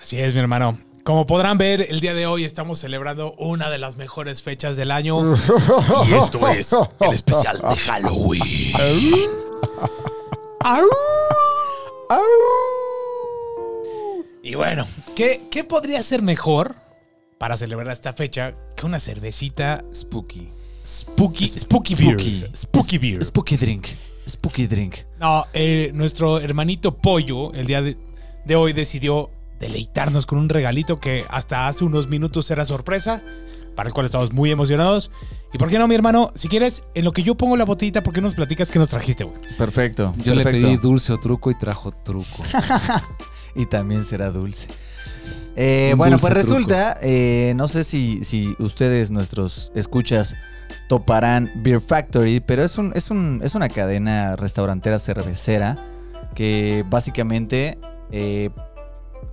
Así es, mi hermano. Como podrán ver, el día de hoy estamos celebrando una de las mejores fechas del año. y esto es el especial de Halloween. y bueno, ¿qué, qué podría ser mejor para celebrar esta fecha que una cervecita Spooky. spooky, spooky beer? Spooky beer. Spooky drink. Spooky drink. No, eh, nuestro hermanito Pollo el día de, de hoy decidió deleitarnos con un regalito que hasta hace unos minutos era sorpresa, para el cual estamos muy emocionados. Y por qué no, mi hermano, si quieres, en lo que yo pongo la botellita, ¿por qué nos platicas qué nos trajiste, güey? Perfecto. Yo le pedí dulce o truco y trajo truco. y también será dulce. Eh, bueno, dulce pues truco. resulta, eh, no sé si, si ustedes, nuestros escuchas, toparán Beer Factory, pero es, un, es, un, es una cadena restaurantera cervecera que básicamente eh,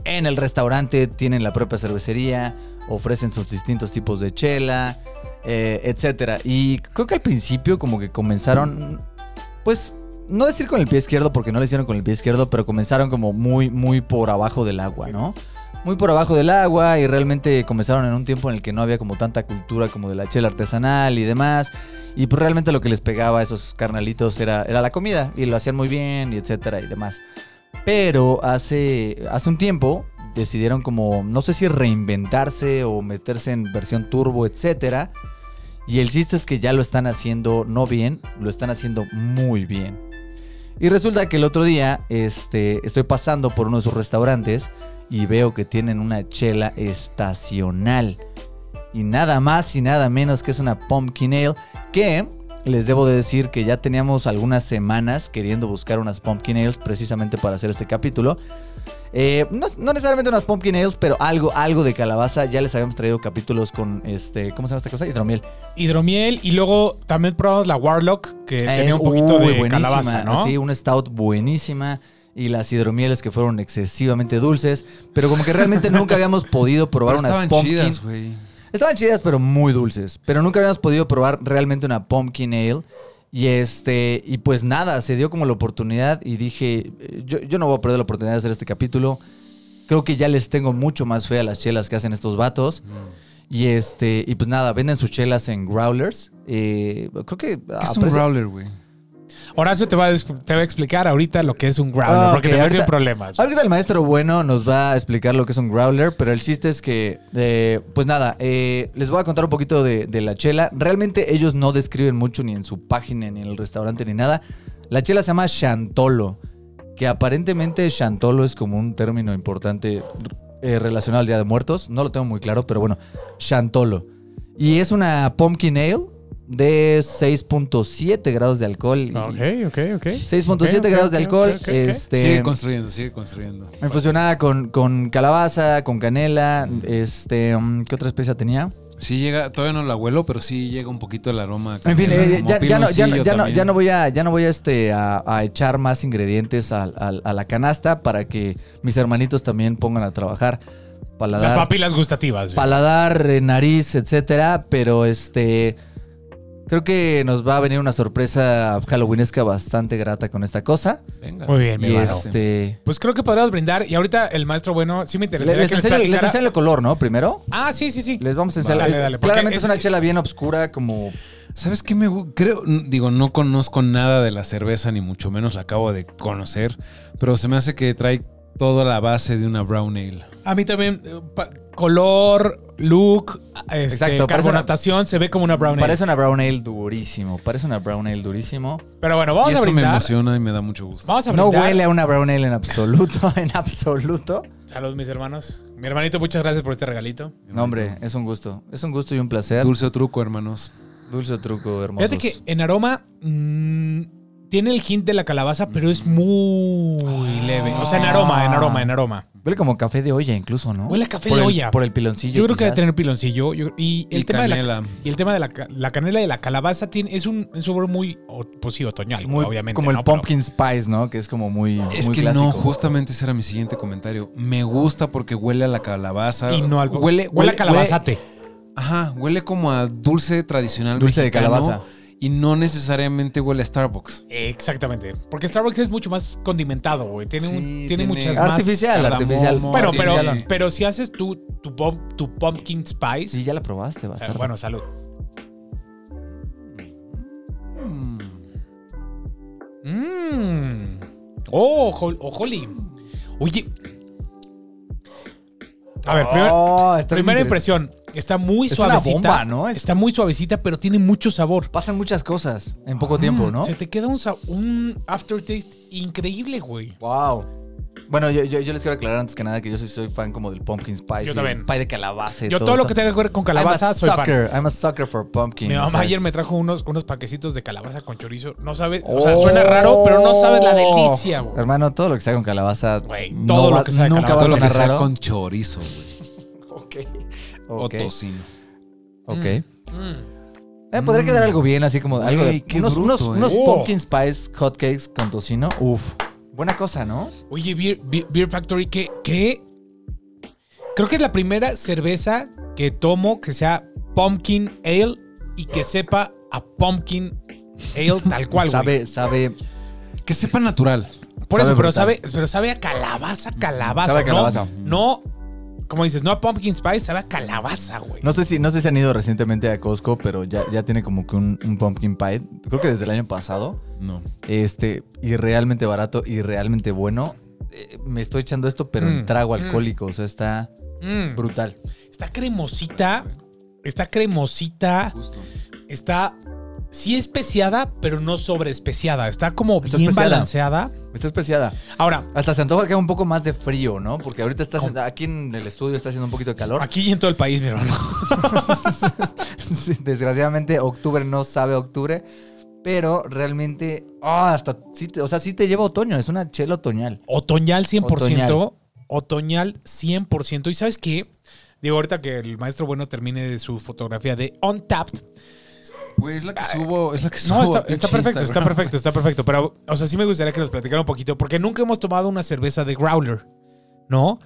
en el restaurante tienen la propia cervecería, ofrecen sus distintos tipos de chela, eh, etcétera. Y creo que al principio como que comenzaron, pues no decir con el pie izquierdo porque no lo hicieron con el pie izquierdo, pero comenzaron como muy, muy por abajo del agua, ¿no? Muy por abajo del agua y realmente comenzaron en un tiempo en el que no había como tanta cultura como de la chela artesanal y demás. Y pues realmente lo que les pegaba a esos carnalitos era, era la comida y lo hacían muy bien y etcétera y demás. Pero hace, hace un tiempo decidieron como, no sé si reinventarse o meterse en versión turbo, etcétera. Y el chiste es que ya lo están haciendo no bien, lo están haciendo muy bien. Y resulta que el otro día este, estoy pasando por uno de sus restaurantes y veo que tienen una chela estacional. Y nada más y nada menos que es una pumpkin ale que les debo de decir que ya teníamos algunas semanas queriendo buscar unas pumpkin ales precisamente para hacer este capítulo. Eh, no, no necesariamente unas pumpkin ales, pero algo, algo de calabaza. Ya les habíamos traído capítulos con este, ¿cómo se llama esta cosa? Hidromiel. Hidromiel y luego también probamos la Warlock, que tenía Es- un poquito uy, de buenísima, calabaza, ¿no? Sí, una stout buenísima. Y las hidromieles que fueron excesivamente dulces. Pero como que realmente nunca habíamos podido probar Pero unas pumpkin. chidas. Estaban chidas, pero muy dulces. Pero nunca habíamos podido probar realmente una pumpkin ale. Y este, y pues nada, se dio como la oportunidad y dije, eh, yo, yo no voy a perder la oportunidad de hacer este capítulo. Creo que ya les tengo mucho más fe a las chelas que hacen estos vatos. Y este, y pues nada, venden sus chelas en growlers. Eh, creo que ¿Qué es un growler, güey? Horacio te va, a, des- te va a explicar ahorita lo que es un growler, Ah, porque le ahorita- problemas. Ahorita el maestro bueno nos va a explicar lo que es un growler, pero el chiste es que, eh, pues nada, eh, les voy a contar un poquito de, de la chela. Realmente ellos no describen mucho ni en su página, ni en el restaurante, ni nada. La chela se llama Chantolo, que aparentemente Chantolo es como un término importante eh, relacionado al Día de Muertos. No lo tengo muy claro, pero bueno, Chantolo. Y es una pumpkin ale de 6.7 grados de alcohol. Ok, ok, ok. 6.7 Ok, ok, grados de alcohol. Este, Sigue construyendo, sigue construyendo. Infusionada con, con calabaza, con canela, este, um, ¿qué otra especia tenía? Sí llega, todavía no la huelo, pero sí llega un poquito el aroma. En fin, eh, ya, ya no, ya, no, ya, no, también. ya no voy a, ya no voy a, este, a, a echar más ingredientes a, a- a la canasta para que mis hermanitos también pongan a trabajar. Las Paladar, papilas gustativas. paladar, eh, nariz, etcétera, pero este... Creo que nos va a venir una sorpresa halloweenesca bastante grata con esta cosa. Venga. Muy bien, mi Y hermano. este... Pues creo que podríamos brindar. Y ahorita el maestro bueno, sí me interesaría les que les enseño, les platicara. enseño el color, ¿no? Primero. Ah, sí, sí, sí. Les vamos a enseñar. Dale, es- dale, porque claramente es, es- una chela bien oscura, como. ¿Sabes qué me gu- creo? n- Digo, no conozco nada de la cerveza, ni mucho menos la acabo de conocer, pero se me hace que trae toda la base de una brown ale. A mí también, eh, pa- color, look, este, Exacto, carbonatación, se ve como una brown ale. Parece una brown ale durísimo. Parece una brown ale durísimo. Pero bueno, vamos y a eso me emociona y me da mucho gusto. Vamos a No brindar. huele a una brown ale en absoluto. En absoluto. Salud, mis hermanos. Mi hermanito, muchas gracias por este regalito. No, hombre, es un gusto. Es un gusto y un placer. Dulce o truco, hermanos. Dulce truco, hermoso. Fíjate que en aroma mm, tiene el hint de la calabaza, pero es muy leve. O sea, en aroma, en aroma, en aroma. Huele como café de olla incluso, ¿no? Huele a café por de el- olla. Por el piloncillo. Yo creo que debe tener piloncillo. yo- y el Y tema de la canela. y el tema de la, la canela y la calabaza tiene, es un, un sabor muy, pues sí, otoñal, Muy- obviamente. Como el pumpkin spice, ¿no? Que es como muy. Es muy que clásico. no, justamente ese era mi siguiente comentario. Me gusta porque huele a la calabaza. y no al huele, huele a calabazate. ajá, huele como a dulce tradicional Dulce de calabaza. Y no necesariamente huele a Starbucks. Exactamente. Porque Starbucks es mucho más condimentado, güey. Tiene, un- tiene, tiene muchas más. Artificial, artificial. Bueno, pero, pero si haces tu, tu, pom- tu pumpkin spice. Sí, ya la probaste, eh, bastardo. bueno, salud. Mm. Mmm. Oh, hol- oh, Holly. Oye. A ver, primer- Oh, primera impresión. Está muy Es una suavecita. bomba, ¿no? Es- Está muy suavecita, pero tiene mucho sabor. Pasan muchas cosas en poco tiempo, ¿no? Se te queda un, aftertaste increíble, güey. Wow. Bueno, yo, yo, yo les quiero aclarar antes que nada que yo soy fan como del pumpkin spice. Yo también. Pie de calabaza y Yo todo, todo lo que tenga que ver con calabaza I'm a soy fan. sucker. I'm a sucker for pumpkin. Mi mamá ayer me trajo unos, unos paquecitos de calabaza con chorizo. No sabes, o sea, suena raro, pero no sabes la delicia, güey. Hermano, todo lo que sea con calabaza. Güey, no todo lo va- que sea nunca calabaza. Todo lo que sea raro. con chorizo, güey. Ok. O tocino. Ok. Mm. Eh, podría quedar algo bien, así como algo de. Unos bruto, unos, eh. unos Oh. pumpkin spice hotcakes con tocino. Uf. Buena cosa, ¿no? Oye, Beer, Beer- Beer Factory, ¿qué, qué? Creo que es la primera cerveza que tomo que sea pumpkin ale y que sepa a pumpkin ale tal cual, güey. Sabe, sabe. Que sepa natural. Por sabe eso, pero sabe, pero sabe a calabaza, calabaza. Sabe a ¿no? calabaza. No, como dices, no a pumpkin spice, sabe a calabaza, güey. No sé si, no sé si han ido recientemente a Costco, pero ya, ya tiene como que un, un pumpkin pie. Creo que desde el año pasado. No. Este, y realmente barato y realmente bueno. Eh, me estoy echando esto, pero en Mm, trago mm. alcohólico. O sea, está Mm. brutal. Está cremosita, está cremosita, Justo. está sí especiada, pero no sobreespeciada. Está como Está bien especiada. balanceada. Está especiada. Ahora, Hasta se antoja que haga un poco más de frío, ¿no? Porque ahorita está aquí en el estudio está haciendo un poquito de calor. aquí y en todo el país, mi hermano. Desgraciadamente, octubre no sabe octubre. Pero realmente, ah, hasta, sí te- o sea, sí te lleva otoño. Es una chela otoñal. Otoñal 100%. Otoñal. Otoñal 100%. ¿Y sabes qué? Digo, ahorita que el maestro bueno termine de su fotografía de Untapped. Güey, es la que subo, es la que subo. No, está, perfecto, está perfecto, está perfecto. Pero, o sea, sí me gustaría que nos platicara un poquito, porque nunca hemos tomado una cerveza de Growler, ¿no?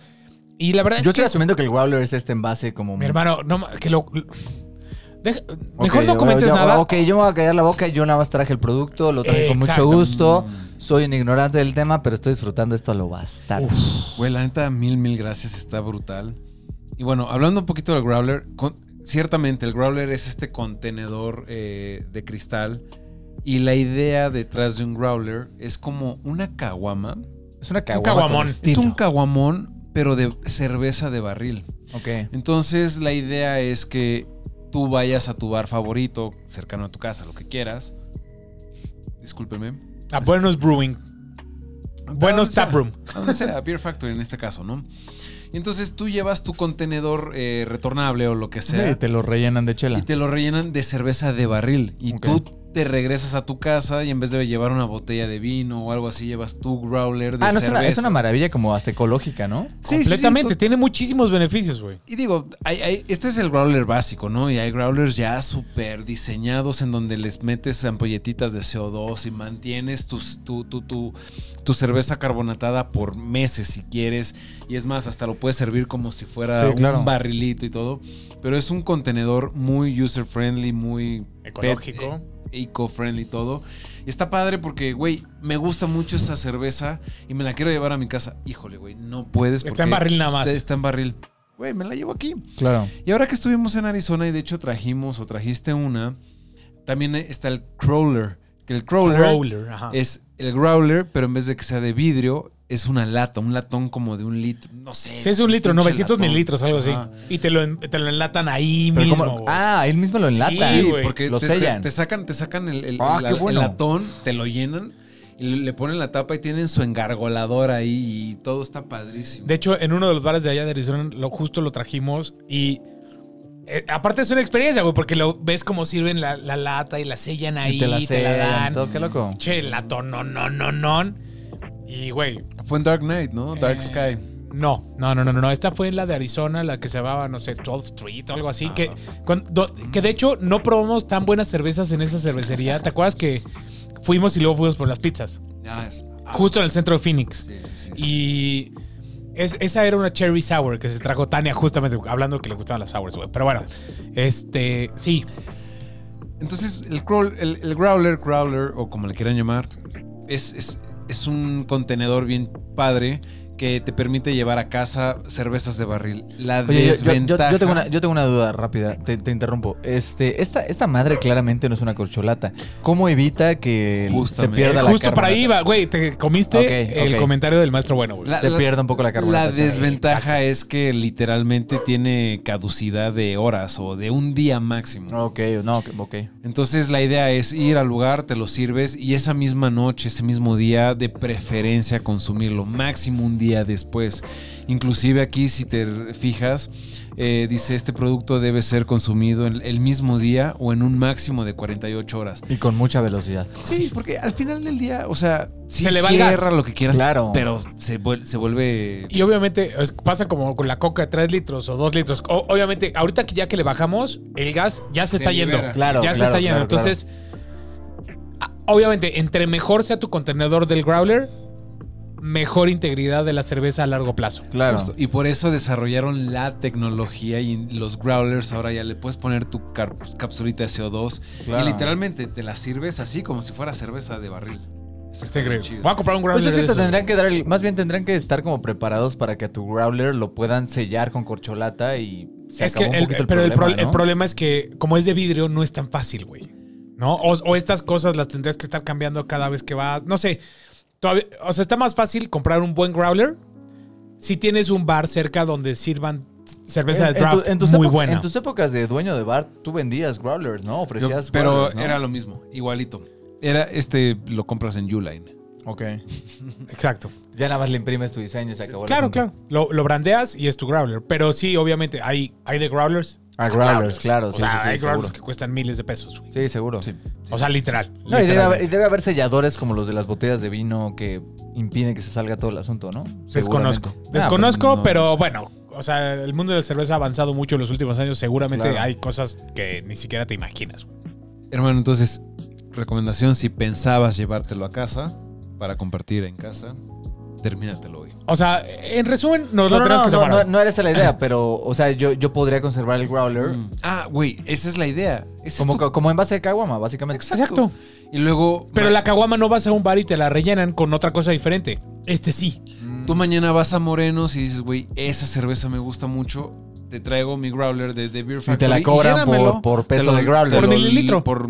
Y la verdad Yo es estoy que, asumiendo que el Growler es este envase como... mi hermano, no, que lo... deja- mejor no comentes yo- nada. Ok, yo me voy a callar la boca. Yo nada más traje el producto, lo traje con mucho gusto. Soy un ignorante del tema, pero estoy disfrutando esto a lo bastardo. Güey, la neta, mil, mil gracias, está brutal. Y bueno, hablando un poquito del Growler, con- ciertamente el Growler es este contenedor eh, de cristal. Y la idea detrás de un Growler es como una caguama. Es una caguama caguamón. con Es un caguamón, pero de cerveza de barril. Ok. Entonces, la idea es que tú vayas a tu bar favorito, cercano a tu casa, lo que quieras. Discúlpeme. A Buenos Brewing. Buenos Taproom. a donde sea, Beer Factory en este caso, ¿no? Y entonces tú llevas tu contenedor eh, retornable o lo que sea Sí, te lo rellenan de chela. y te lo rellenan de cerveza de barril. Y tú te regresas a tu casa y en vez de llevar una botella de vino o algo así, llevas tu growler de Ah, no, es cerveza. una, es una maravilla como hasta ecológica, ¿no? Sí, sí, sí, Completamente. to- Tiene muchísimos beneficios, güey. Y digo, hay- hay- este es el growler básico, ¿no? Y hay growlers ya súper diseñados en donde les metes ampolletitas de CO2 y mantienes tus- tu, tu, tu, tu cerveza carbonatada por meses si quieres. Y es más, hasta lo puedes servir como si fuera Sí, claro. un barrilito y todo. Pero es un contenedor muy user-friendly, muy... Ecológico. pet- eh, eco-friendly y todo. Y está padre porque, güey, me gusta mucho esa cerveza y me la quiero llevar a mi casa. Híjole, güey, no puedes. Está en barril nada más. Está, está en barril. Güey, me la llevo aquí. Claro. Y ahora que estuvimos en Arizona y de hecho trajimos o trajiste una, también está el crawler. Que el crawler, Growler, ajá. es el growler, pero en vez de que sea de vidrio, es una lata, un latón como de un litro. No sé. Sí, es un litro, pinche 900 latón. mililitros, algo así. Y te lo, te lo enlatan ahí Pero mismo. como- ah, él mismo lo enlata. Sí, Sí, porque Lo te, sellan. te sacan, te sacan el, el- Ah, la- qué bueno. el latón, te lo llenan y le, ponen la tapa y tienen su engargolador ahí y todo está padrísimo. De hecho, en uno de los bares de allá de Arizona, lo, justo lo trajimos y. eh, aparte es una experiencia, güey, porque lo ves como sirven la, la lata y la sellan ahí, Y te la te la sellan, dan. todo, qué loco. Che, latón, no, no, no, no. Y, güey, Fue en Dark Knight, ¿no? Dark Eh, Sky. No, no, no, no, no. Esta fue en la de Arizona, la que se llamaba, no sé, 12th Street o algo así. Que, cuando- que de hecho no probamos tan buenas cervezas en esa cervecería. ¿Te acuerdas que fuimos y luego fuimos por las pizzas? Ya es. Justo en el centro de Phoenix. Sí, sí, sí. Y es- esa era una cherry sour que se trajo Tania justamente hablando que le gustaban las sours, güey. Pero bueno, este, sí. Entonces, el, crawl- el, el growler, growler, o como le quieran llamar, es, es, es un contenedor bien padre que te permite llevar a casa cervezas de barril. La Oye, yo- yo, yo- desventaja... yo tengo una, yo tengo una duda rápida, te, te interrumpo. Este, esta, esta madre claramente no es una corcholata. ¿Cómo evita que se pierda Eh, la justo para carbonata? ahí iba, güey. Te comiste el comentario del maestro bueno, güey. La- Se pierda un poco la La carbonatación. desventaja es que literalmente tiene caducidad de horas o de un día máximo. Ok, no, ok. Entonces la idea es ir al lugar, te lo sirves y esa misma noche, ese mismo día, de preferencia consumirlo, máximo un día después. Inclusive aquí, si te fijas, eh, dice este producto debe ser consumido en el mismo día o en un máximo de 48 horas. Y con mucha velocidad. Sí, porque al final del día, o sea, sí Se le va cierra lo que quieras, Claro. pero se, vuel- se vuelve... Y obviamente es- pasa como con la coca de 3 litros o 2 litros. O- obviamente, ahorita que ya que le bajamos, el gas ya se, Se está libera. yendo. Claro, ya se está yendo. claro. Entonces, obviamente, entre mejor sea tu contenedor del growler, mejor integridad de la cerveza a largo plazo. Claro. Justo. Y por eso desarrollaron la tecnología y los growlers ahora ya le puedes poner tu capsulita de CO2 Claro. y literalmente te la sirves así como si fuera cerveza de barril. Está Está increíble. chido. Voy a comprar un Pues growler de que tendrán que dar el- más bien tendrán que estar como preparados para que a tu growler lo puedan sellar con corcholata y se Es que acabó un el, poquito pero el, problema, pro- el ¿no? problema es que como es de vidrio no es tan fácil, güey. ¿No? O, o estas cosas las tendrías que estar cambiando cada vez que vas. No sé. Todavía, o sea, está más fácil comprar un buen growler si tienes un bar cerca donde sirvan cerveza En- de en tu- draft en muy buena. En tus épocas de dueño de bar, tú vendías growlers, ¿no? Yo- Ofrecías pero growlers, ¿no? era lo mismo, igualito. Era este lo compras en Uline. Ok. Exacto. Ya nada más le imprimes tu diseño y se acabó el Claro, claro. Lo, lo brandeas y es tu growler. Pero sí, obviamente, hay, hay de growlers. Ah, growlers, claro. O Sí, sea, sí, sí, hay growlers seguro. que cuestan miles de pesos. güey. Sí, seguro. Sí. O sea, literal. No, y debe, haber, y debe haber selladores como los de las botellas de vino que impiden que se salga todo el asunto, ¿no? Desconozco. Desconozco, Ah, pues no, pero no sé. bueno, o sea, el mundo de la cerveza ha avanzado mucho en los últimos años. Seguramente Claro. hay cosas que ni siquiera te imaginas. Hermano, entonces, recomendación, si pensabas llevártelo a casa para compartir en casa, termínatelo hoy. O sea, en resumen, nos No, lo no, tenemos no, que no, tomar. no, no era esa la idea, pero, o sea, yo, yo podría conservar el growler Mm. Ah, güey, esa es la idea. Ese es como, tu- como envase de caguama, básicamente. Exacto. Y luego, Pero la caguama no vas a un bar y te la rellenan con otra cosa diferente. Este sí. tú mañana vas a Morenos y dices, güey, esa cerveza me gusta mucho. Te traigo mi growler de, de Beer Y Factory. te la cobran por, por peso lo- de growler. Por mililitro. por-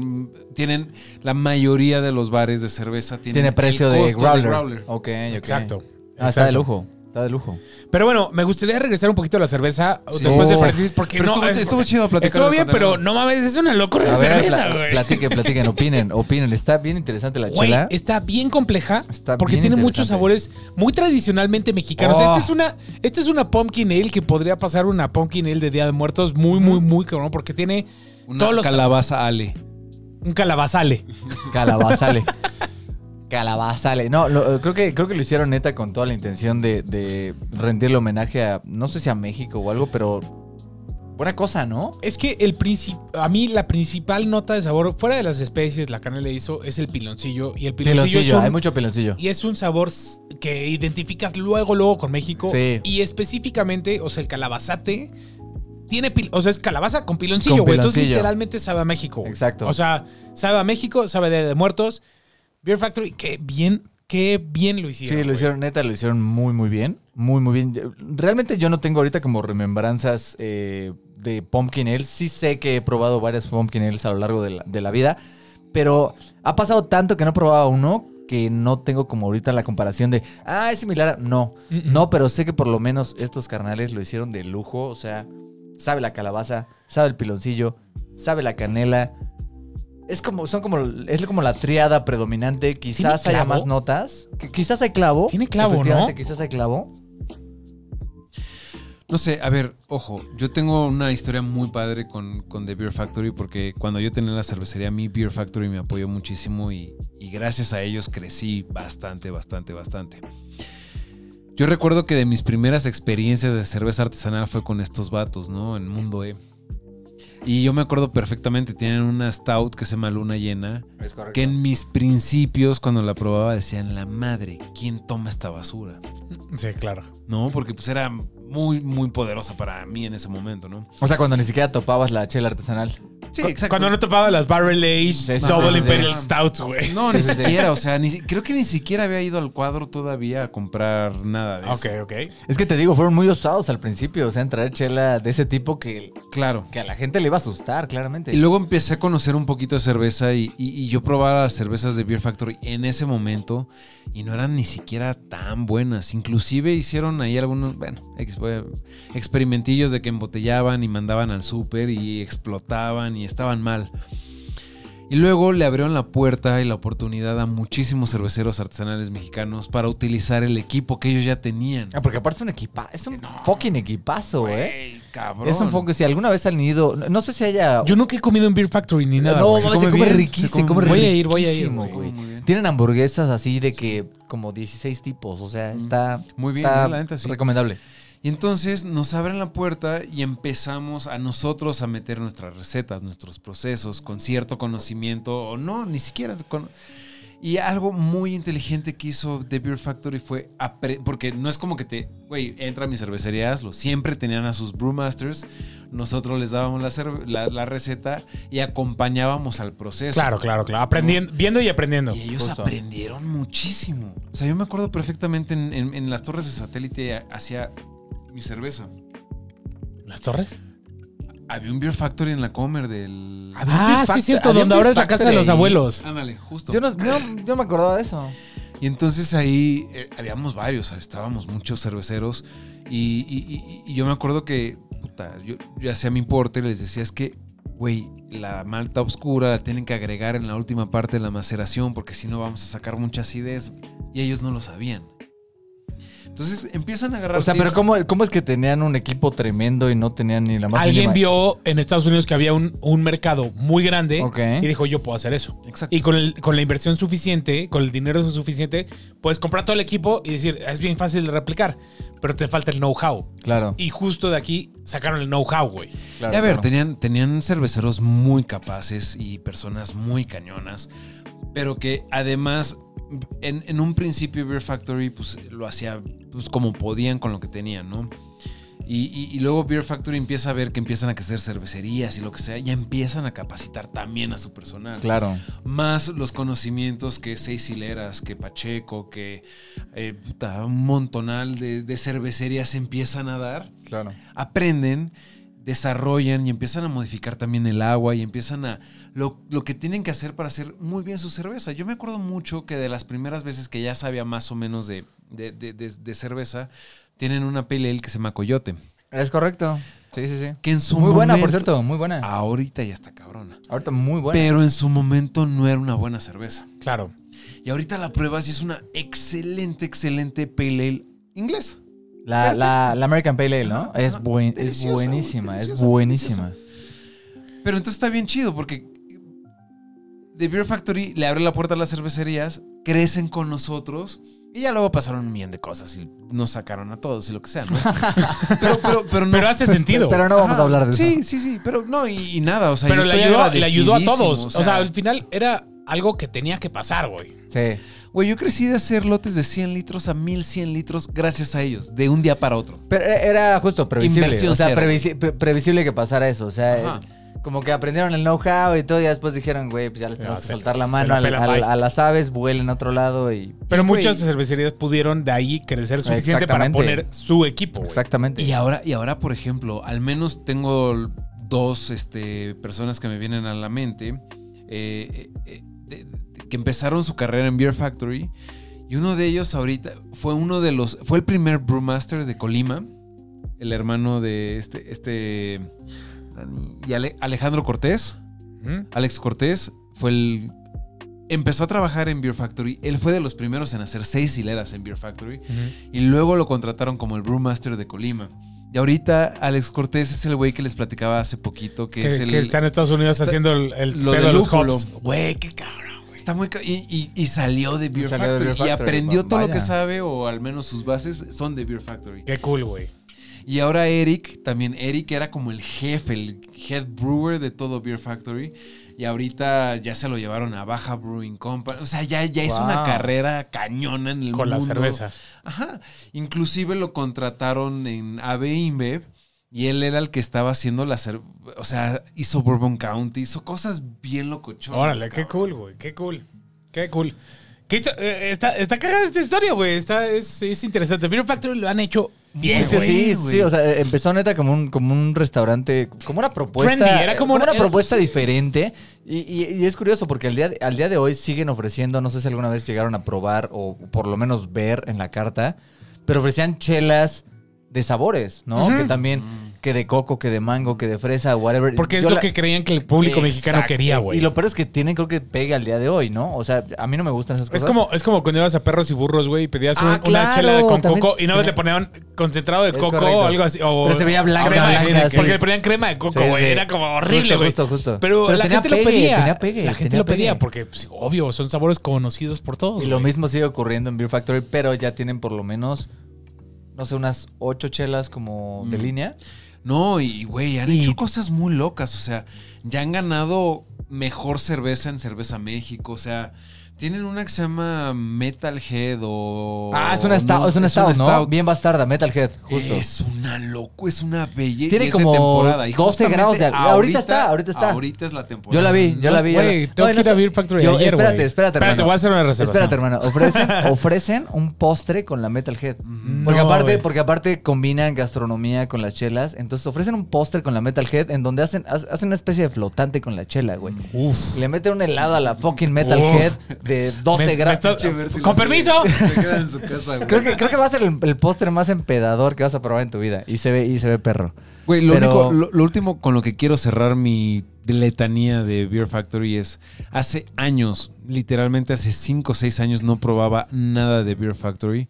tienen la mayoría de los bares de cerveza tienen Tiene precio el de costo growler. Ok, ok. Exacto. Ah, está de Exacto. lujo. Está de lujo. Pero bueno, me gustaría regresar un poquito a la cerveza Sí. después del Oh. paréntesis porque Pero no. estuvo, es- estuvo chido platicar. Estuvo bien, pero no mames, es una locura de A ver, cerveza, güey. platiquen, platiquen, opinen, opinen. Está bien interesante la Güey, chela. está bien compleja Está porque bien tiene muchos sabores muy tradicionalmente mexicanos. Oh. Esta es una esta es una pumpkin ale que podría pasar una pumpkin ale de Día de Muertos muy muy muy cabrón porque tiene Una todos los- calabaza ale. un calabazale. Calabazale. Calabazale. No, lo- creo, que, creo que lo hicieron neta con toda la intención de, de rendirle homenaje a, no sé si a México o algo, pero buena cosa, ¿no? Es que el a mí la principal nota de sabor fuera de las especies, la canela hizo es el piloncillo y el piloncillo, Piloncillo, es un, hay mucho piloncillo. y es un sabor que identificas luego luego con México Sí. y específicamente, o sea, el calabazate tiene, pil- o sea, es calabaza con piloncillo, güey. Entonces literalmente sabe a México. Exacto. O sea, sabe a México, sabe de, de muertos. Beer Factory, qué bien, qué bien lo hicieron. Sí, lo güey. hicieron, neta, lo hicieron muy, muy bien. Muy, muy bien. Realmente yo no tengo ahorita como remembranzas eh, de Pumpkin Ale. Sí sé que he probado varias Pumpkin Ales a lo largo de la, de la vida, pero ha pasado tanto que no probaba uno que no tengo como ahorita la comparación de, ah, es similar. a-". No, no, pero sé que por lo menos estos carnales lo hicieron de lujo. O sea, sabe la calabaza, sabe el piloncillo, sabe la canela. Es como, son como, es como la triada predominante. Quizás ¿Tiene haya más notas. Qui- Quizás hay clavo. Tiene clavo, ¿no? Quizás hay clavo. No sé, a ver, ojo, yo tengo una historia muy padre con, con The Beer Factory porque cuando yo tenía la cervecería, mi Beer Factory me apoyó muchísimo y, y gracias a ellos crecí bastante, bastante, bastante. Yo recuerdo que de mis primeras experiencias de cerveza artesanal fue con estos vatos, ¿no? En Mundo E. Y yo me acuerdo perfectamente, tienen una stout que se llama Luna Llena, Es correcto. que en mis principios cuando la probaba decían, la madre, ¿quién toma esta basura? Sí, claro. ¿No? Porque pues era muy, muy poderosa para mí en ese momento, ¿no? O sea, cuando ni siquiera topabas la chela artesanal. Sí, Cu- Cuando no topaba las Barrel Age Sí, sí, Double sí, sí. Imperial Stouts, güey. No, ni Sí, sí, sí. siquiera, o sea, ni si- creo que ni siquiera había ido al cuadro todavía a comprar nada de eso. Ok, ok. Es que te digo, fueron muy osados al principio. O sea, en traer chela de ese tipo que, Claro. que a la gente le iba a asustar, claramente. Y luego empecé a conocer un poquito de cerveza y, y- y yo probaba las cervezas de Beer Factory en ese momento y no eran ni siquiera tan buenas. Inclusive hicieron ahí algunos, bueno, ex- experimentillos de que embotellaban y mandaban al súper y explotaban y estaban mal. Y luego le abrieron la puerta y la oportunidad a muchísimos cerveceros artesanales mexicanos para utilizar el equipo que ellos ya tenían. Ah, porque aparte es un equipazo. Es un fucking equipazo, eh. Güey, cabrón. Es un fucking. Si alguna vez han ido. No, sé si haya. Yo nunca he comido en Beer Factory ni nada. no, se, come come, bien, riquísimo. se come come Voy a ir, voy a ir, güey. Tienen hamburguesas así de que como 16 tipos. O sea, está. Muy bien, está eh, la neta sí. recomendable. Y entonces nos abren la puerta y empezamos a nosotros a meter nuestras recetas, nuestros procesos, con cierto conocimiento, o no, ni siquiera. con- Y algo muy inteligente que hizo The Beer Factory fue, apre- porque no es como que te, güey, entra a mis cervecerías, lo siempre tenían a sus brewmasters, nosotros les dábamos la, cerve- la, la receta y acompañábamos al proceso. Claro, claro, claro. Aprendiendo, viendo y aprendiendo. Y ellos Justo. aprendieron muchísimo. O sea, yo me acuerdo perfectamente en, en- en las torres de satélite hacia mi cerveza. ¿Las torres? Había un Beer Factory en la Comer del... Ah, Beer sí, es cierto. Donde ahora es la casa de los abuelos. Ándale, justo. Yo no, yo- yo me acordaba de eso. Y entonces ahí eh, habíamos varios, estábamos muchos cerveceros. Y, y- y- y yo me acuerdo que, puta, yo, yo hacía mi importe y les decía, es que, güey, la malta oscura la tienen que agregar en la última parte de la maceración porque si no vamos a sacar mucha acidez. Y ellos no lo sabían. Entonces empiezan a agarrar... O sea, pero. ¿cómo, ¿cómo es que tenían un equipo tremendo y no tenían ni la más Alguien mínima- vio en Estados Unidos que había un, un mercado muy grande y dijo, yo puedo hacer eso. Exacto. Y con, el- con la inversión suficiente, con el dinero suficiente, puedes comprar todo el equipo y decir, es bien fácil de replicar, pero te falta el know-how. Claro. Y justo de aquí sacaron el know-how, güey. claro, Y a ver, claro. tenían, tenían cerveceros muy capaces y personas muy cañonas, pero que además, en, en un principio Beer Factory pues, lo hacía pues, como podían con lo que tenían, ¿no? Y, y- y luego Beer Factory empieza a ver que empiezan a crecer cervecerías y lo que sea, ya empiezan a capacitar también a su personal. Claro. Más los conocimientos que Seis Hileras, que Pacheco, que eh, puta, un montonal de, de cervecerías empiezan a dar Claro. aprenden, desarrollan y empiezan a modificar también el agua y empiezan a lo, lo que tienen que hacer para hacer muy bien su cerveza. Yo me acuerdo mucho que de las primeras veces que ya sabía más o menos de, de- de- de- de cerveza, tienen una ale que se llama Coyote. Es correcto. Sí, sí, sí. Que en su muy buena, por momento- cierto, muy buena. Ahorita ya está cabrona. Ahorita muy buena. Pero en su momento no era una buena cerveza. Claro. Y ahorita la pruebas y es una excelente, excelente pale ale inglesa. La, la, la American Pale Ale, ¿no? Ajá, Es, buen, es buenísima, es deliciosa, buenísima. Pero entonces está bien chido porque The Beer Factory le abre la puerta a las cervecerías, crecen con nosotros y ya luego pasaron un millón de cosas y nos sacaron a todos y lo que sea, ¿no? pero, pero, pero no. Pero hace sentido. Pero no vamos Ajá, a hablar de sí, eso. Sí, sí, pero no, y, y nada, o sea, pero le ayudó, le ayudó a todos. agradecidísimo, O sea, al final era algo que tenía que pasar, güey. Sí. Güey, yo crecí de hacer lotes de 100 litros a 1100 litros gracias a ellos, de un día para otro. Pero era justo previsible. Inversión o sea, cero. previsi- pre- previsible que pasara eso. O sea, Ajá. eh, como que aprendieron el know-how y todo, y después dijeron, güey, pues ya les tenemos que se- soltar la se mano la al- pelan, al- bye. a las aves, vuelen a otro lado y. Pero Y, güey, muchas cervecerías pudieron de ahí crecer suficiente para Exactamente. poner su equipo, güey. Exactamente. Y ahora, y ahora, por ejemplo, al menos tengo dos este, personas que me vienen a la mente eh, eh, de- que empezaron su carrera en Beer Factory. Y uno de ellos ahorita fue uno de los. Fue el primer brewmaster de Colima. El hermano de este. este y Ale- Alejandro Cortés. Alex Cortés fue el. Empezó a trabajar en Beer Factory. Él fue de los primeros en hacer seis hileras en Beer Factory. Y luego lo contrataron como el brewmaster de Colima. Y ahorita Alex Cortés es el güey que les platicaba hace poquito, que, Que, es el... que está en Estados Unidos haciendo el, el lo de los hops. Güey, qué cabrón. Está muy... Y, y- y salió de Beer, salió de Factory, Y aprendió todo lo que sabe, o al menos sus bases son de Beer Factory. Qué cool, güey. Y ahora Eric, también Eric era como el jefe, el head brewer de todo Beer Factory. Y ahorita ya se lo llevaron a Baja Brewing Company. O sea, ya, ya hizo una carrera cañona en el Con la mundo. cerveza. Ajá. Inclusive lo contrataron en AB InBev. Y él era el que estaba haciendo la O sea, hizo Bourbon County, hizo cosas bien locochonas. Órale, qué cool, güey. Qué cool. Qué cool. ¿Qué hizo? Eh, está, está cagada esta historia, güey. Está, es, es interesante. Beer Factory lo han hecho bien, que güey. sí, güey. sí, o sea, empezó neta como un, como un restaurante, como una propuesta. Trendy, era como una, una- propuesta diferente. Y, y- y es curioso porque al día, de, al día de hoy siguen ofreciendo, no sé si alguna vez llegaron a probar o por lo menos ver en la carta, pero ofrecían chelas de sabores, ¿no? Que también, que de coco, que de mango, que de fresa, whatever. Porque es Yo lo la- que creían que el público mexicano quería, güey. Y lo peor es que tienen, creo que pega al día de hoy, ¿no? O sea, a mí no me gustan esas Es cosas. como, es como cuando ibas a perros y burros, güey, y pedías un- Ah, una claro, chela con también coco y no le ponían concentrado de Es coco correcto. o algo así. O Pero se veía blanca, crema blanca, sí. Porque le ponían crema de coco, güey. sí. Era como horrible, güey. Justo, justo, justo. Pero, Pero la gente lo pedía. tenía pegue, la gente tenía lo pedía pegue. porque, pues, obvio, son sabores conocidos por todos. Y lo mismo sigue ocurriendo en Beer Factory, pero ya tienen por lo menos, no sé, unas ocho chelas como de Mm. línea. No, y güey, han Y- hecho cosas muy locas. O sea, ya han ganado mejor cerveza en Cerveza México. O sea, tienen una que se llama Metalhead o. Ah, es una stout, es una stout, ¿no? stout. Bien bastarda, Metalhead, justo. Es una loco, es una belleza. Tiene como temporada. Y 12 justamente grados de al- ahorita está, ahorita está. Ahorita es la temporada. Yo la vi, yo la vi. Güey, tengo No, que ir no a Beer Factory yo- ayer, Espérate, espérate, Espérate, hermano. voy a hacer una reservación. Espérate, hermano. Ofrecen, ofrecen un postre con la Metalhead. Ujú. Porque, No, aparte, porque aparte combinan gastronomía con las chelas. Entonces ofrecen un postre con la Metalhead en donde hacen, ha- hacen una especie de flotante con la chela, güey. Uf. Le meten un helado a la fucking Metalhead de 12 Me- me grados. está- Con permiso. Se queda en su casa, güey. Creo que, creo que va a ser el, el postre más empedador que vas a probar en tu vida. Y se ve, y se ve perro. Güey, lo, Pero- único- lo, lo último con lo que quiero cerrar mi letanía de Beer Factory es hace años, literalmente hace 5 o 6 años no probaba nada de Beer Factory.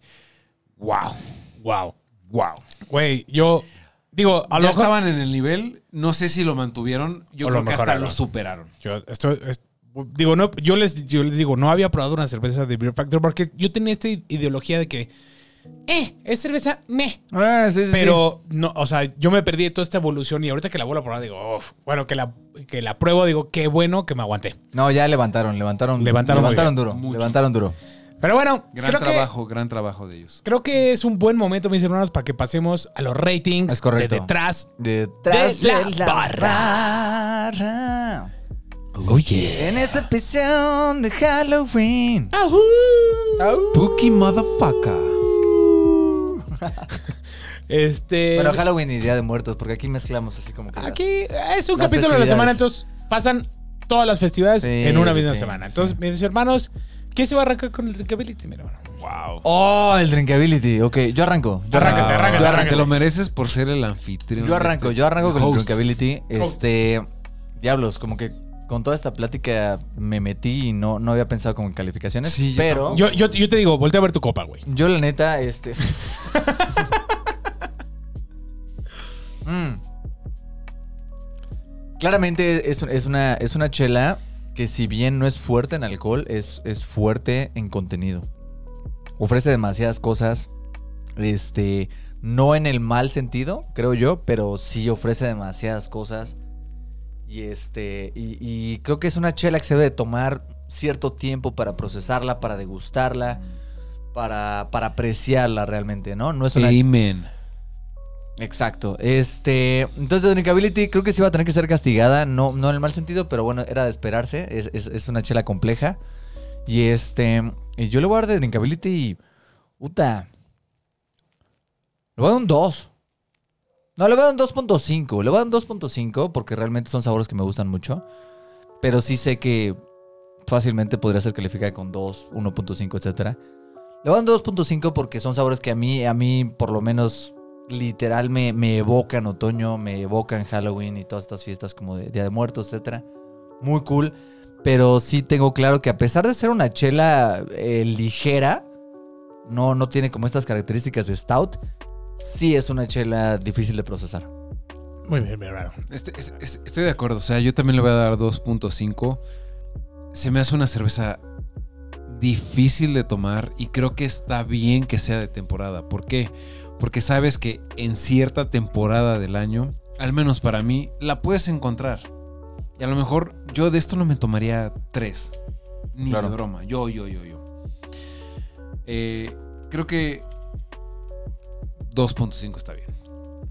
Wow, Wow. wow. Güey, yo digo, a Ya lo mejor estaban en el nivel, no sé si lo mantuvieron, yo O creo lo que hasta lo superaron. Yo estoy, es- digo, no, yo les, yo les digo, no había probado una cerveza de Beer Factory porque yo tenía esta ideología de que, eh, es cerveza, me. Ah, sí, sí, Pero, no, o sea, yo me perdí de toda esta evolución y ahorita que la vuelvo a probar, digo, "Uf". bueno, que la, que la pruebo, digo, qué bueno que me aguanté. No, ya levantaron, levantaron. Levantaron levantaron duro. Mucho. Levantaron duro. Pero bueno, Gran creo que, trabajo, gran trabajo de ellos. creo que es un buen momento, mis hermanos, para que pasemos a los ratings Es correcto. de detrás. Detrás De de la la, barra. barra. Oye. En esta edición de Halloween. Spooky motherfucker. Este. Bueno, Halloween y Día de Muertos, porque aquí mezclamos así como que. las- Aquí es un capítulo de la semana, entonces pasan todas las festividades Sí, en una misma sí, semana. sí. Entonces, mis hermanos, ¿qué se va a arrancar con el drinkability? Mira, bueno. Wow. Oh, el drinkability. Ok, yo arranco. Yo Arráncate, arranco. arráncate, Yo Te arranco. lo mereces por ser el anfitrión. Yo arranco, este yo arranco con el host. drinkability. Este. Diablos, como que con toda esta plática me metí y no, no había pensado como en calificaciones. Sí, pero. yo, yo te digo, voltea a ver tu copa, güey. Yo la neta, este... Mm. Claramente es, es una, es una chela que si bien no es fuerte en alcohol, es, es fuerte en contenido. Ofrece demasiadas cosas. Este, no en el mal sentido, creo yo, pero sí ofrece demasiadas cosas. Y este, y, y creo que es una chela que se debe de tomar cierto tiempo para procesarla, para degustarla, para, para apreciarla realmente, ¿no? No es una Amen. Exacto. Este. Entonces, Drinkability creo que sí va a tener que ser castigada. No, no en el mal sentido, pero bueno, era de esperarse. Es, es- es una chela compleja. Y este. Y yo le voy a dar de Drinkability y. Puta. Le voy a dar un 2. No, le voy a dar un 2.5. Le voy a dar un 2.5 porque realmente son sabores que me gustan mucho. Pero sí sé que fácilmente podría ser calificada con 2, 1.5, etcétera. Le voy a dar un 2.5 porque son sabores que a mí, a mí por lo menos literal me, evocan otoño, me evocan Halloween y todas estas fiestas como de Día de Muertos, etcétera. Muy cool. Pero sí tengo claro que a pesar de ser una chela eh, ligera, no, no tiene como estas características de stout, sí es una chela difícil de procesar. Muy bien, es- es- estoy de acuerdo. O sea, yo también le voy a dar 2.5. Se me hace una cerveza difícil de tomar y creo que está bien que sea de temporada. ¿Por qué? Porque sabes que en cierta temporada del año, al menos para mí, la puedes encontrar. Y a lo mejor yo de esto no me tomaría tres. Ni Claro. de broma. Yo, yo, yo, yo. Eh, creo que 2.5 está bien.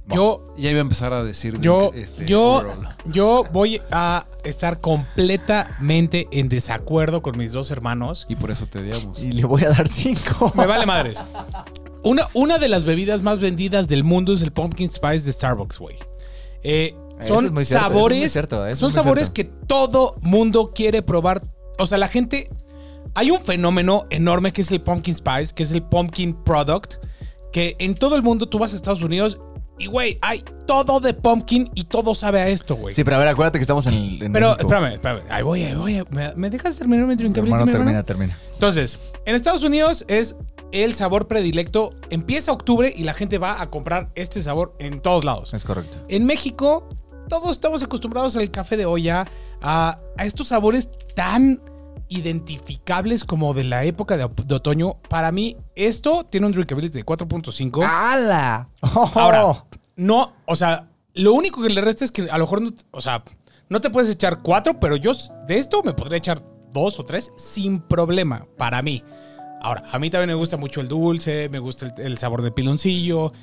Yo, Ya iba a empezar a decir. yo, este, yo, overall. yo voy a estar completamente en desacuerdo con mis dos hermanos. Y por eso te odiamos. Y le voy a dar cinco. Me vale madres. Una, una de las bebidas más vendidas del mundo es el Pumpkin Spice de Starbucks, güey. Eh, son es sabores, eso es muy cierto, eso es son muy sabores cierto. que todo mundo quiere probar. O sea, la gente, hay un fenómeno enorme que es el Pumpkin Spice, que es el Pumpkin Product, que en todo el mundo tú vas a Estados Unidos y, güey, hay todo de pumpkin y todo sabe a esto, güey. Sí, pero a ver, acuérdate que estamos en, el- en Pero México. espérame, espérame. Ahí voy, ahí voy. ¿Me, me dejas terminar mi drinkability, Hermano, mi hermano? termina, termina. Entonces, en Estados Unidos es el sabor predilecto. Empieza octubre y la gente va a comprar este sabor en todos lados. Es correcto. En México, todos estamos acostumbrados al café de olla, a, a estos sabores tan identificables como de la época de, de otoño. Para mí, esto tiene un drinkability de 4.5. ¡Hala! Ahora, no, o sea, lo único que le resta es que a lo mejor, no, o sea, no te puedes echar cuatro, pero yo de esto me podría echar dos o tres sin problema, para mí. Ahora, a mí también me gusta mucho el dulce, me gusta el, el sabor de piloncillo,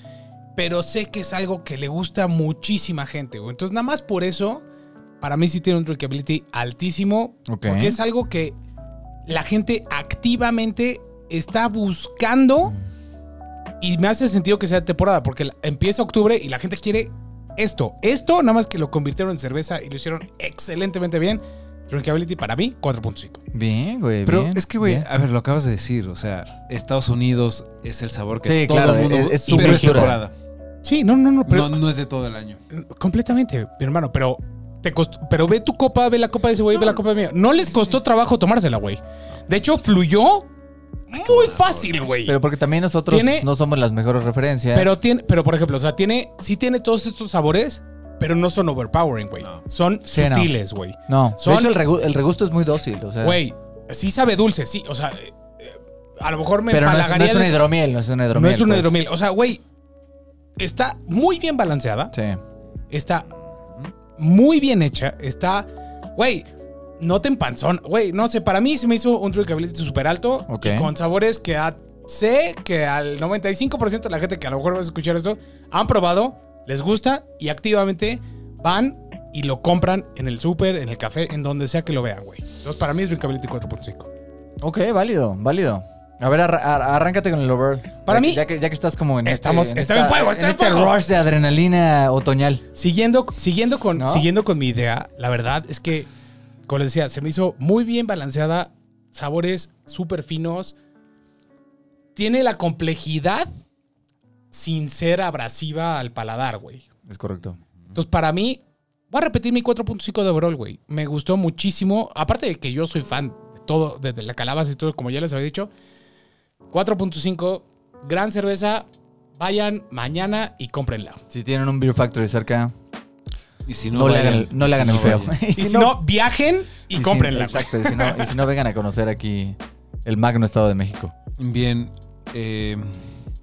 pero sé que es algo que le gusta a muchísima gente, güey. Entonces, nada más por eso, para mí sí tiene un drinkability altísimo, Ok. porque es algo que la gente activamente está buscando y me hace sentido que sea de temporada, porque empieza octubre y la gente quiere esto. Esto, nada más que lo convirtieron en cerveza y lo hicieron excelentemente bien. Drinkability para mí, 4.5. Bien, güey. Pero bien, es que, güey, a ver, lo acabas de decir. O sea, Estados Unidos es el sabor que Sí, todo claro, el mundo es- es su temporada. Sí, no, no, no, pero no, no es de todo el año. completamente, mi hermano, pero te costó, pero ve tu copa, ve la copa de ese güey, ve la copa de mía. No les costó trabajo tomársela, güey. De hecho, fluyó muy fácil, güey. Pero porque también nosotros Tiene- no somos las mejores referencias. Pero tiene, pero por ejemplo, o sea, tiene, sí tiene todos estos sabores, pero no son overpowering, güey. No. Son Sí, no. sutiles, güey. no, son- de hecho el, regu- el regusto es muy dócil. O sea, Güey, sí sabe dulce, sí. O sea, eh, a lo mejor me pero no es, no es una el- hidromiel, no es una No hidromiel. es una pues. hidromiel. O sea, güey, está muy bien balanceada. Sí. Está muy bien hecha. Está, güey, no te empanzón. Güey, no sé, para mí se me hizo un drinkability súper alto. Ok. Y con sabores que a- sé que al 95% de la gente que a lo mejor va a escuchar esto han probado, les gusta y activamente van y lo compran en el súper, en el café, en donde sea que lo vean, güey. Entonces, para mí es drinkability 4.5. Ok, válido, válido. A ver, ar- arráncate con el over. Para Ya que- mí- Ya que, ya que estás como en Estamos- este, en está en fuego, está en este fuego. rush de adrenalina otoñal. Siguiendo, siguiendo, con, ¿No? siguiendo con mi idea, la verdad es que, como les decía, se me hizo muy bien balanceada, sabores súper finos. Tiene la complejidad sin ser abrasiva al paladar, güey. Es correcto. Entonces, para mí, voy a repetir mi 4.5 de overall, güey. Me gustó muchísimo. Aparte de que yo soy fan de todo, de, de la calabaza y todo, como ya les había dicho. 4.5, gran cerveza. Vayan mañana y cómprenla. Si tienen un Beer Factory cerca, Y si no, le hagan, vayan. el- no le Y si hagan el no feo. vayan. Y si no, viajen y, y cómprenla. exacto. Y si, no, y si no, vengan a conocer aquí el magno estado de México. Bien, eh,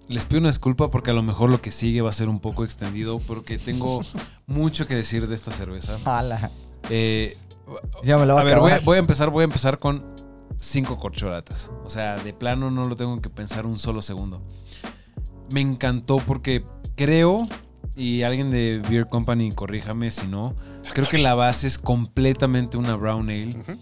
les pido una disculpa porque a lo mejor lo que sigue va a ser un poco extendido porque tengo mucho que decir de esta cerveza. ¡Hala! Eh, Ya me lo voy a a ver, voy a, acabar. voy a empezar, voy a empezar con cinco corcholatas. O sea, de plano no lo tengo que pensar un solo segundo. Me encantó porque creo, y alguien de Beer Company, corríjame si no, creo que la base es completamente una brown ale.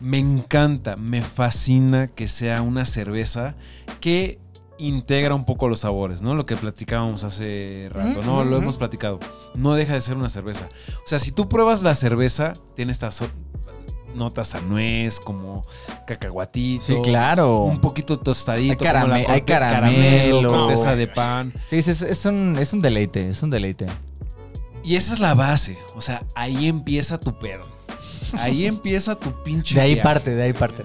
Me encanta, me fascina que sea una cerveza que integra un poco los sabores, ¿no? Lo que platicábamos hace rato, ¿no? Lo hemos platicado. No deja de ser una cerveza. O sea, si tú pruebas la cerveza, tiene estas so- notas a nuez, como cacahuatito. Sí, claro. Un poquito tostadito. Hay como la carame- hay corte- caramelo. corteza No, de pan. Sí, sí, es, es un, es un deleite, es un deleite. Y esa es la base. O sea, ahí empieza tu pedo. Ahí empieza tu pinche De ahí viaje. parte, de ahí parte.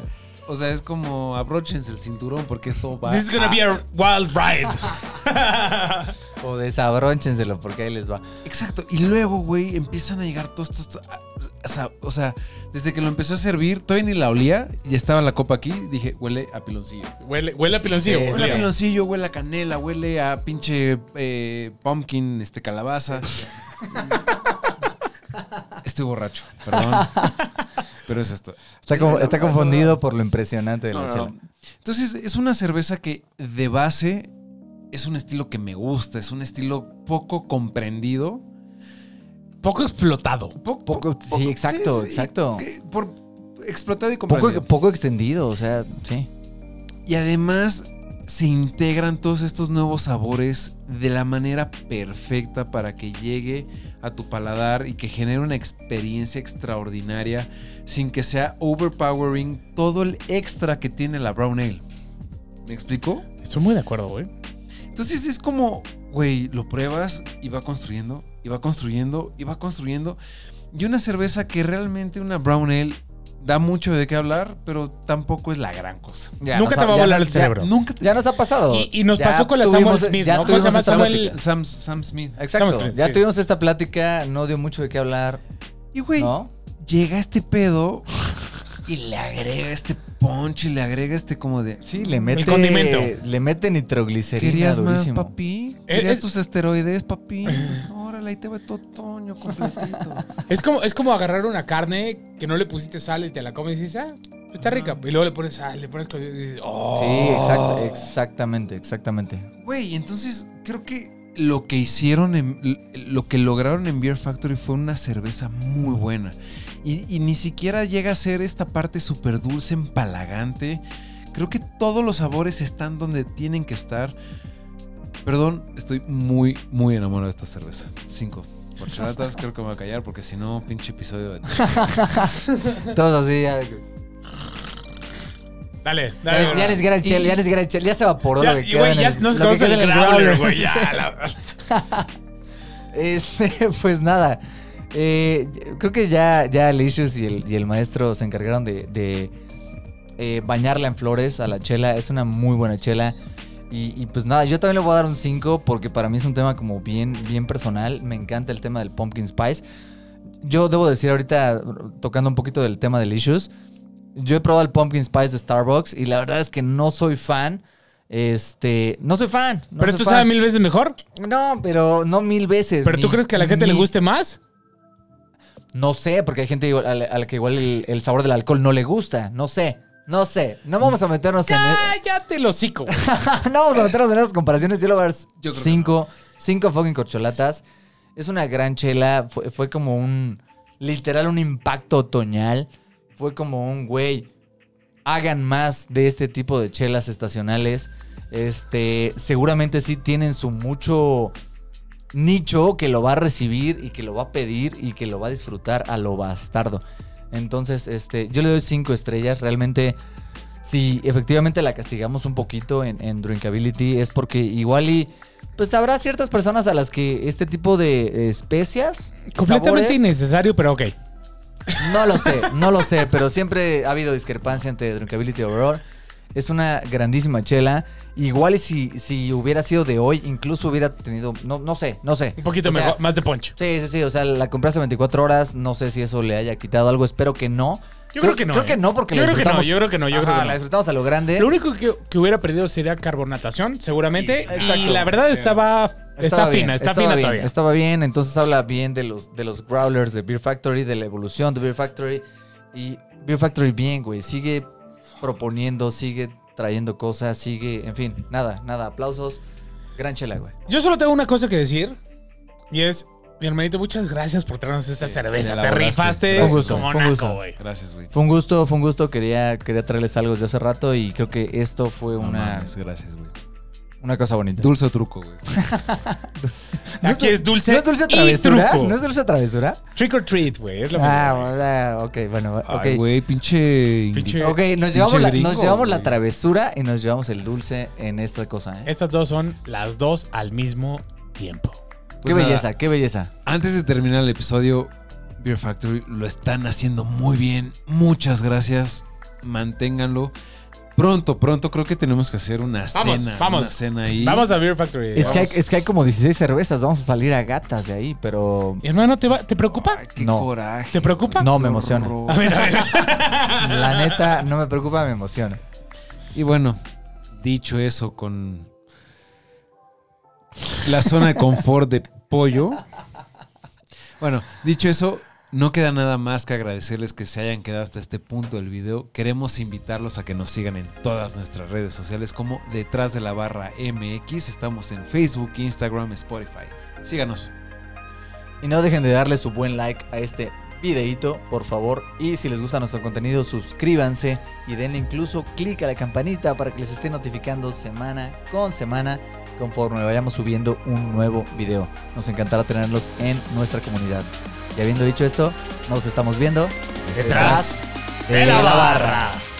O sea, es como abróchense el cinturón porque esto va. This is gonna a- be a wild ride. O desabrónchenselo porque ahí les va. Exacto. Y luego, güey, empiezan a llegar todos estos. O sea, o sea, desde que lo empezó a servir, todavía ni la olía. Y estaba la copa aquí. Dije, huele a piloncillo. Huele, huele a piloncillo. Sí, Huele a piloncillo, huele a canela, huele a pinche eh, pumpkin, este, calabaza. Estoy borracho, perdón. Pero es esto. Está, como- está confundido por lo impresionante de la No, no, chela. no. Entonces, es una cerveza que de base es un estilo que me gusta, es un estilo poco comprendido. Poco explotado. Poco, Poco- sí, exacto, exacto. Por explotado y Poco, comprendido. poco extendido, o sea, sí. Y además se integran todos estos nuevos sabores de la manera perfecta para que llegue a tu paladar y que genere una experiencia extraordinaria sin que sea overpowering todo el extra que tiene la brown ale. ¿Me explico? Estoy muy de acuerdo, güey. Entonces es como, güey, lo pruebas y va construyendo, y va construyendo, y va construyendo. Y una cerveza que realmente una brown ale da mucho de qué hablar, pero tampoco es la gran cosa. Ya Nunca nos te va a ya volar el ya- cerebro. Nunca te- Ya nos ha pasado. Y- y nos Ya pasó con la tuvimos- Samuel Smith, ya ¿no? ¿Cómo se tuvimos llama esta Samuel? Sam, Sam Smith. Exacto. Smith, ya sí. tuvimos esta plática, no dio mucho de qué hablar, Y güey, ¿no? llega este pedo y le agrega este punch y le agrega este como de... Sí, le mete condimento. Le mete nitroglicerina ¿Querías más, durísimo. papi? Eh, ¿Querías tus esteroides, papi? Órale, ahí te va tu otoño completito. Es como, es como agarrar una carne que no le pusiste sal y te la comes y dices, ah, está rica. Y luego le pones sal, le pones... y dices, oh. Sí, exacto, exactamente, exactamente. Güey, entonces creo que lo que hicieron, en, lo que lograron en Beer Factory fue una cerveza muy buena. Y, y ni siquiera llega a ser esta parte súper dulce, empalagante. Creo que todos los sabores están donde tienen que estar. Perdón, estoy muy, muy enamorado de esta cerveza. Cinco. Porchelatas, creo que me voy a callar porque si no, pinche episodio de... Todos así, ya, Dale, ya, dale. ya ni siquiera chel, ya ni siquiera chel, ya se evaporó Ya, lo que y, queda en ya el- nos lo que conoce queda el growler, güey. Ya, la- Este, pues nada. eh, creo que ya, ya Alicious y el, y el maestro se encargaron de, de, eh, bañarla en flores a la chela. Es una muy buena chela. Y, y pues nada, yo también le voy a dar un 5 porque para mí es un tema como bien, bien personal. Me encanta el tema del pumpkin spice. Yo debo decir ahorita, tocando un poquito del tema de Licious, yo he probado el pumpkin spice de Starbucks y la verdad es que no soy fan. Este, no soy fan. no Pero soy tú fan. sabes mil veces mejor. No, pero no mil veces. ¿Pero tú crees que a la gente le guste más? No sé, porque hay gente a la, a la que igual el, el sabor del alcohol no le gusta. No sé. No sé. No vamos a meternos en. Cállate el hocico. no vamos a meternos en esas comparaciones. Yo le voy a dar cinco, cinco fucking corcholatas. Es una gran chela. Fue, fue como un. Literal, un impacto otoñal. Fue como un güey. Hagan más de este tipo de chelas estacionales. Este. Seguramente sí tienen su mucho nicho que lo va a recibir y que lo va a pedir y que lo va a disfrutar a lo bastardo. Entonces, este, yo le doy cinco estrellas. Realmente, si efectivamente la castigamos un poquito en, en Drinkability, es porque igual y. Pues habrá ciertas personas a las que este tipo de especias. Completamente sabores, innecesario, pero ok. No lo sé, no lo sé, pero siempre ha habido discrepancia entre Drinkability y Overall. Es una grandísima chela. Igual y si, si hubiera sido de hoy, incluso hubiera tenido. No, no sé, no sé. Un poquito O sea, mejor, más de punch. Sí, sí, sí. O sea, la compré hace 24 horas. No sé si eso le haya quitado algo. Espero que no. Yo creo que no, Creo ¿eh? que no, porque Yo la creo que no, yo creo que no, yo creo Ajá, que no. La disfrutamos a lo grande. Lo único que, que hubiera perdido sería carbonatación, seguramente. Exacto. y la verdad Sí. estaba, está Estaba bien, fina, está estaba fina bien, todavía. Estaba bien, entonces habla bien de los, de los growlers de Beer Factory, de la evolución de Beer Factory. Y Beer Factory bien, güey. Sigue proponiendo, sigue trayendo cosas, sigue, en fin, nada, nada. Aplausos. Gran chela, güey. Yo solo tengo una cosa que decir. Y es, mi hermanito, muchas gracias por traernos esta cerveza. Te rifaste Fue un gusto, como fue un naco, gusto. güey. Gracias, güey. Fue un gusto, fue un gusto. Quería, quería traerles algo desde hace rato y creo que esto fue No una, mames, gracias, güey. una cosa bonita. Dulce o truco, güey. ¿No Aquí es dulce, ¿No es dulce y travesura? truco. ¿No es dulce travesura? Trick or treat, güey. Es lo Ah, ah, ok, bueno, ok. Ay, güey, pinche... Pinche- Ok, nos Pinche llevamos, la, gringo, nos llevamos la güey. travesura y nos llevamos el dulce en esta cosa, ¿eh? Estas dos son las dos al mismo tiempo. Qué Pues nada. belleza, qué belleza. Antes de terminar el episodio, Beer Factory lo están haciendo muy bien. Muchas gracias. Manténganlo. Pronto, pronto creo que tenemos que hacer una Vamos, cena. vamos. Una cena ahí. Vamos a Beer Factory. Es que, hay, es que hay como 16 cervezas, vamos a salir a gatas de ahí, pero Hermano, ¿te, va- ¿te preocupa? Ay, qué No. coraje. ¿Te preocupa? no me emociona. horror. A ver, a ver. La neta, no me preocupa, me emociona. Y bueno, dicho eso, con la zona de confort de pollo. Bueno, dicho eso, no queda nada más que agradecerles que se hayan quedado hasta este punto del video. Queremos invitarlos a que nos sigan en todas nuestras redes sociales como Detrás de la Barra MX. Estamos en Facebook, Instagram, Spotify. Síganos. Y no dejen de darle su buen like a este videíto, por favor. Y si les gusta nuestro contenido, suscríbanse y denle incluso clic a la campanita para que les esté notificando semana con semana conforme vayamos subiendo un nuevo video. Nos encantará tenerlos en nuestra comunidad. Y habiendo dicho esto, nos estamos viendo Detrás de la barra.